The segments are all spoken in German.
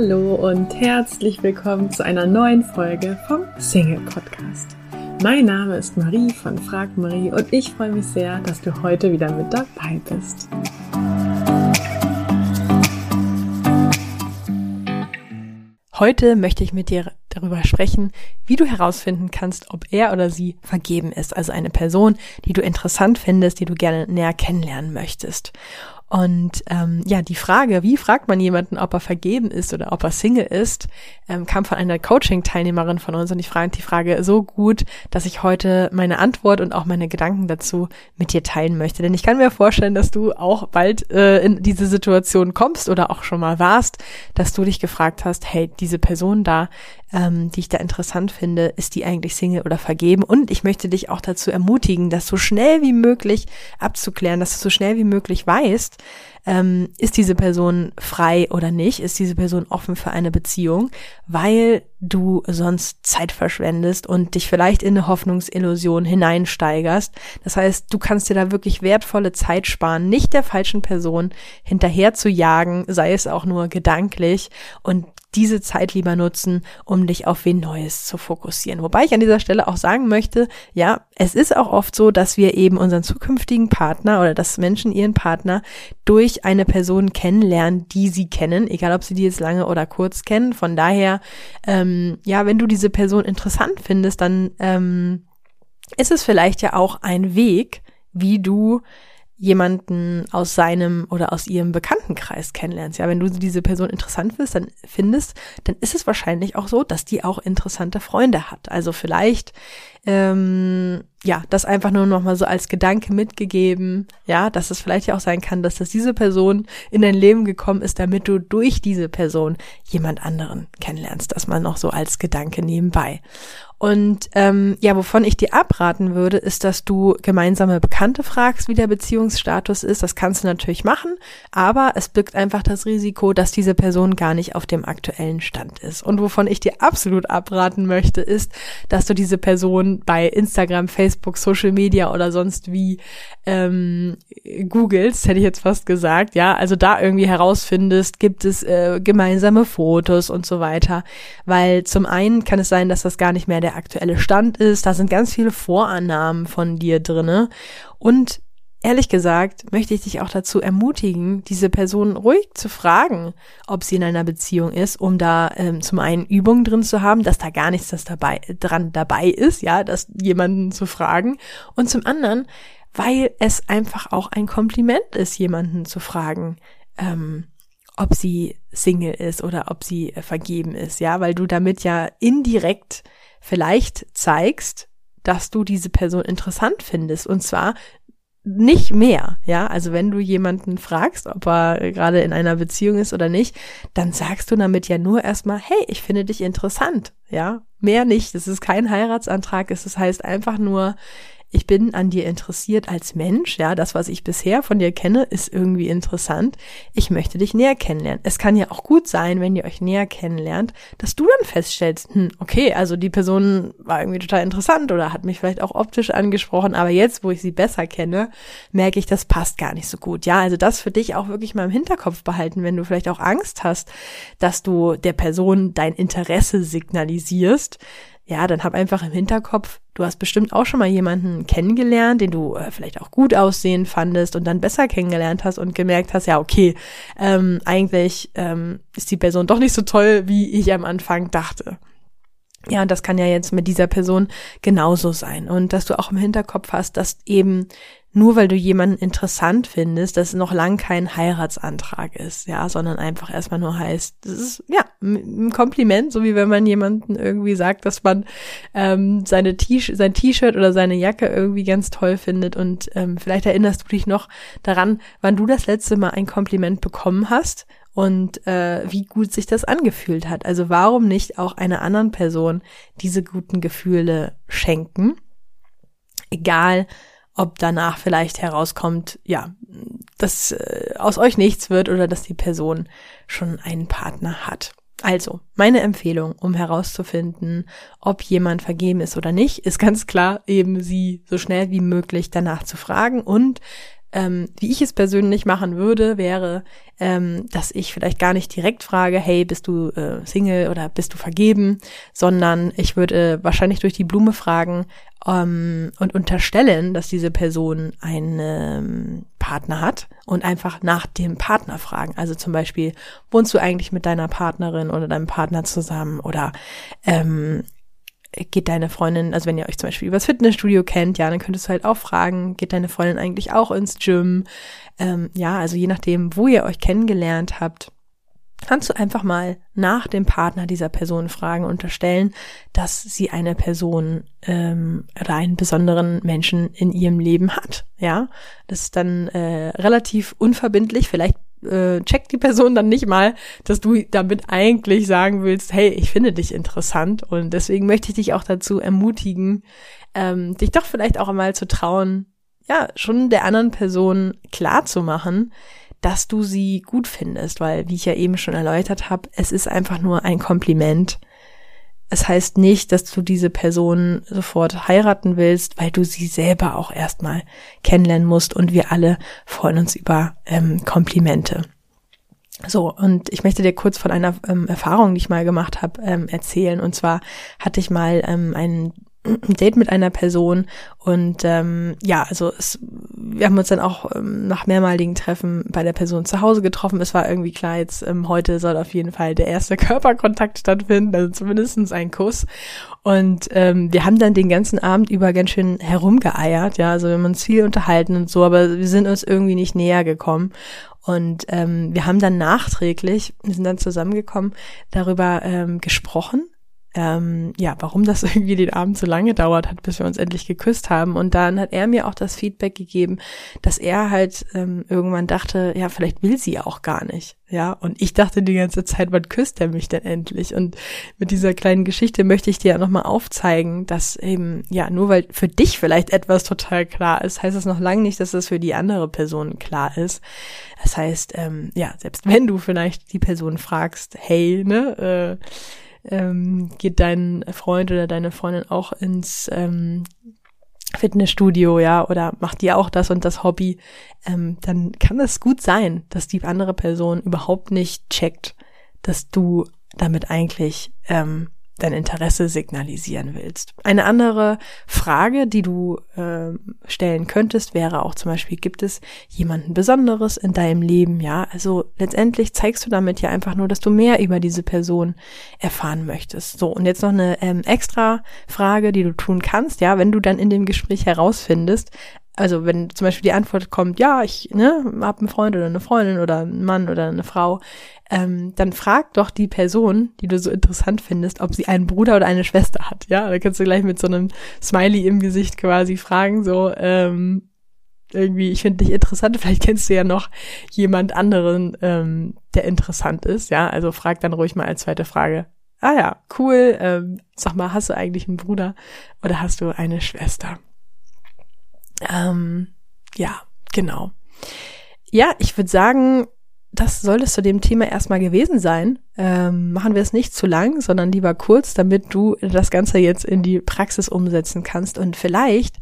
Hallo und herzlich willkommen zu einer neuen Folge vom Single Podcast. Mein Name ist Marie von Frag Marie und ich freue mich sehr, dass du heute wieder mit dabei bist. Heute möchte ich mit dir darüber sprechen, wie du herausfinden kannst, ob er oder sie vergeben ist, also eine Person, die du interessant findest, die du gerne näher kennenlernen möchtest. Und ähm, ja, die Frage, wie fragt man jemanden, ob er vergeben ist oder ob er Single ist, ähm, kam von einer Coaching-Teilnehmerin von uns und ich frage die Frage so gut, dass ich heute meine Antwort und auch meine Gedanken dazu mit dir teilen möchte. Denn ich kann mir vorstellen, dass du auch bald äh, in diese Situation kommst oder auch schon mal warst, dass du dich gefragt hast, hey, diese Person da, ähm, die ich da interessant finde, ist die eigentlich Single oder vergeben? Und ich möchte dich auch dazu ermutigen, das so schnell wie möglich abzuklären, dass du so schnell wie möglich weißt, ähm, ist diese Person frei oder nicht, ist diese Person offen für eine Beziehung, weil du sonst Zeit verschwendest und dich vielleicht in eine Hoffnungsillusion hineinsteigerst. Das heißt, du kannst dir da wirklich wertvolle Zeit sparen, nicht der falschen Person hinterher zu jagen, sei es auch nur gedanklich. Und diese Zeit lieber nutzen, um dich auf wen Neues zu fokussieren. Wobei ich an dieser Stelle auch sagen möchte, ja, es ist auch oft so, dass wir eben unseren zukünftigen Partner oder dass Menschen ihren Partner durch eine Person kennenlernen, die sie kennen, egal ob sie die jetzt lange oder kurz kennen. Von daher, ähm, ja, wenn du diese Person interessant findest, dann ähm, ist es vielleicht ja auch ein Weg, wie du jemanden aus seinem oder aus ihrem Bekanntenkreis kennenlernst. Ja, wenn du diese Person interessant findest, dann findest, dann ist es wahrscheinlich auch so, dass die auch interessante Freunde hat. Also vielleicht ähm, ja, das einfach nur noch mal so als Gedanke mitgegeben, ja, dass es vielleicht ja auch sein kann, dass das diese Person in dein Leben gekommen ist, damit du durch diese Person jemand anderen kennenlernst. Das mal noch so als Gedanke nebenbei. Und ähm, ja, wovon ich dir abraten würde, ist, dass du gemeinsame Bekannte fragst, wie der Beziehungsstatus ist. Das kannst du natürlich machen, aber es birgt einfach das Risiko, dass diese Person gar nicht auf dem aktuellen Stand ist. Und wovon ich dir absolut abraten möchte, ist, dass du diese Person bei Instagram, Facebook, Social Media oder sonst wie ähm, googelst, hätte ich jetzt fast gesagt. Ja, also da irgendwie herausfindest, gibt es äh, gemeinsame Fotos und so weiter. Weil zum einen kann es sein, dass das gar nicht mehr der aktuelle Stand ist. Da sind ganz viele Vorannahmen von dir drinne. Und ehrlich gesagt möchte ich dich auch dazu ermutigen, diese Person ruhig zu fragen, ob sie in einer Beziehung ist, um da ähm, zum einen Übungen drin zu haben, dass da gar nichts das dabei, dran dabei ist, ja, das jemanden zu fragen. Und zum anderen, weil es einfach auch ein Kompliment ist, jemanden zu fragen, ähm, ob sie Single ist oder ob sie äh, vergeben ist, ja, weil du damit ja indirekt vielleicht zeigst, dass du diese Person interessant findest und zwar nicht mehr, ja, also wenn du jemanden fragst, ob er gerade in einer Beziehung ist oder nicht, dann sagst du damit ja nur erstmal, hey, ich finde dich interessant, ja, mehr nicht, das ist kein Heiratsantrag, es heißt einfach nur, ich bin an dir interessiert als Mensch, ja, das, was ich bisher von dir kenne, ist irgendwie interessant. Ich möchte dich näher kennenlernen. Es kann ja auch gut sein, wenn ihr euch näher kennenlernt, dass du dann feststellst, hm, okay, also die Person war irgendwie total interessant oder hat mich vielleicht auch optisch angesprochen, aber jetzt, wo ich sie besser kenne, merke ich, das passt gar nicht so gut. Ja, also das für dich auch wirklich mal im Hinterkopf behalten, wenn du vielleicht auch Angst hast, dass du der Person dein Interesse signalisierst, ja, dann hab einfach im Hinterkopf, du hast bestimmt auch schon mal jemanden kennengelernt, den du äh, vielleicht auch gut aussehen fandest und dann besser kennengelernt hast und gemerkt hast, ja, okay, ähm, eigentlich ähm, ist die Person doch nicht so toll, wie ich am Anfang dachte. Ja, und das kann ja jetzt mit dieser Person genauso sein. Und dass du auch im Hinterkopf hast, dass eben nur weil du jemanden interessant findest, dass es noch lang kein Heiratsantrag ist, ja, sondern einfach erstmal nur heißt, das ist ja ein Kompliment, so wie wenn man jemanden irgendwie sagt, dass man ähm, seine T sein T-Shirt oder seine Jacke irgendwie ganz toll findet und ähm, vielleicht erinnerst du dich noch daran, wann du das letzte Mal ein Kompliment bekommen hast und äh, wie gut sich das angefühlt hat. Also warum nicht auch einer anderen Person diese guten Gefühle schenken? Egal, ob danach vielleicht herauskommt, ja, dass äh, aus euch nichts wird oder dass die Person schon einen Partner hat. Also, meine Empfehlung, um herauszufinden, ob jemand vergeben ist oder nicht, ist ganz klar eben sie so schnell wie möglich danach zu fragen und Ähm, wie ich es persönlich machen würde, wäre, ähm, dass ich vielleicht gar nicht direkt frage, hey, bist du äh, Single oder bist du vergeben, sondern ich würde wahrscheinlich durch die Blume fragen ähm, und unterstellen, dass diese Person einen ähm, Partner hat und einfach nach dem Partner fragen. Also zum Beispiel, wohnst du eigentlich mit deiner Partnerin oder deinem Partner zusammen oder ähm, geht deine Freundin, also wenn ihr euch zum Beispiel übers Fitnessstudio kennt, ja, dann könntest du halt auch fragen, geht deine Freundin eigentlich auch ins Gym? Ähm, ja, also je nachdem, wo ihr euch kennengelernt habt, kannst du einfach mal nach dem Partner dieser Person fragen unterstellen, dass sie eine Person ähm, oder einen besonderen Menschen in ihrem Leben hat. Ja, das ist dann äh, relativ unverbindlich. Vielleicht äh, checkt die Person dann nicht mal, dass du damit eigentlich sagen willst, hey, ich finde dich interessant und deswegen möchte ich dich auch dazu ermutigen, ähm, dich doch vielleicht auch einmal zu trauen, ja, schon der anderen Person klar zu machen, dass du sie gut findest, weil, wie ich ja eben schon erläutert habe, es ist einfach nur ein Kompliment. Es heißt nicht, dass du diese Person sofort heiraten willst, weil du sie selber auch erstmal kennenlernen musst und wir alle freuen uns über ähm, Komplimente. So, und ich möchte dir kurz von einer ähm, Erfahrung, die ich mal gemacht habe, ähm, erzählen. Und zwar hatte ich mal ähm, einen ein Date mit einer Person und ähm, ja, also es, wir haben uns dann auch ähm, nach mehrmaligen Treffen bei der Person zu Hause getroffen. Es war irgendwie klar, jetzt ähm, heute soll auf jeden Fall der erste Körperkontakt stattfinden, also zumindestens ein Kuss. Und ähm, wir haben dann den ganzen Abend über ganz schön herumgeeiert, ja, also wir haben uns viel unterhalten und so, aber wir sind uns irgendwie nicht näher gekommen. Und ähm, wir haben dann nachträglich, wir sind dann zusammengekommen, darüber ähm, gesprochen ähm, ja, warum das irgendwie den Abend so lange dauert hat, bis wir uns endlich geküsst haben. Und dann hat er mir auch das Feedback gegeben, dass er halt ähm, irgendwann dachte, ja, vielleicht will sie auch gar nicht. Ja, und ich dachte die ganze Zeit, wann küsst er mich denn endlich? Und mit dieser kleinen Geschichte möchte ich dir ja nochmal aufzeigen, dass eben, ja, nur weil für dich vielleicht etwas total klar ist, heißt das noch lange nicht, dass das für die andere Person klar ist. Das heißt, ähm, ja, selbst wenn du vielleicht die Person fragst, hey, ne, äh, ähm, geht dein Freund oder deine Freundin auch ins ähm, Fitnessstudio, ja, oder macht dir auch das und das Hobby, ähm, dann kann es gut sein, dass die andere Person überhaupt nicht checkt, dass du damit eigentlich ähm, dein Interesse signalisieren willst. Eine andere Frage, die du äh, stellen könntest, wäre auch zum Beispiel, gibt es jemanden Besonderes in deinem Leben? Ja, also letztendlich zeigst du damit ja einfach nur, dass du mehr über diese Person erfahren möchtest. So, und jetzt noch eine ähm, extra Frage, die du tun kannst, ja, wenn du dann in dem Gespräch herausfindest, also wenn zum Beispiel die Antwort kommt, ja, ich ne, habe einen Freund oder eine Freundin oder einen Mann oder eine Frau, ähm, dann frag doch die Person, die du so interessant findest, ob sie einen Bruder oder eine Schwester hat. Ja, da kannst du gleich mit so einem Smiley im Gesicht quasi fragen, so ähm, irgendwie, ich finde dich interessant, vielleicht kennst du ja noch jemand anderen, ähm, der interessant ist. Ja, also frag dann ruhig mal als zweite Frage. Ah ja, cool. Ähm, sag mal, hast du eigentlich einen Bruder oder hast du eine Schwester? Ähm, ja, genau. Ja, ich würde sagen, das soll es zu dem Thema erstmal gewesen sein. Ähm, machen wir es nicht zu lang, sondern lieber kurz, damit du das Ganze jetzt in die Praxis umsetzen kannst. Und vielleicht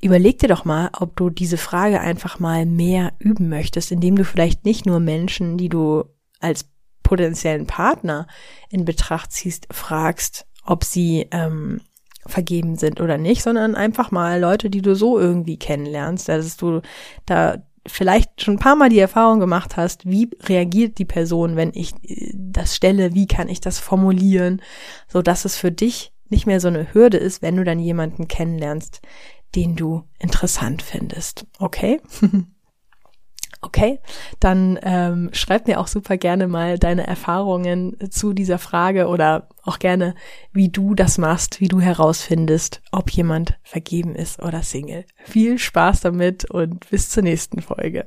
überleg dir doch mal, ob du diese Frage einfach mal mehr üben möchtest, indem du vielleicht nicht nur Menschen, die du als potenziellen Partner in Betracht ziehst, fragst, ob sie ähm, vergeben sind oder nicht, sondern einfach mal Leute, die du so irgendwie kennenlernst, dass du da vielleicht schon ein paar Mal die Erfahrung gemacht hast, wie reagiert die Person, wenn ich äh, das stelle, wie kann ich das formulieren, so dass es für dich nicht mehr so eine Hürde ist, wenn du dann jemanden kennenlernst, den du interessant findest. Okay? Okay, dann ähm, schreib mir auch super gerne mal deine Erfahrungen zu dieser Frage oder auch gerne, wie du das machst, wie du herausfindest, ob jemand vergeben ist oder Single. Viel Spaß damit und bis zur nächsten Folge.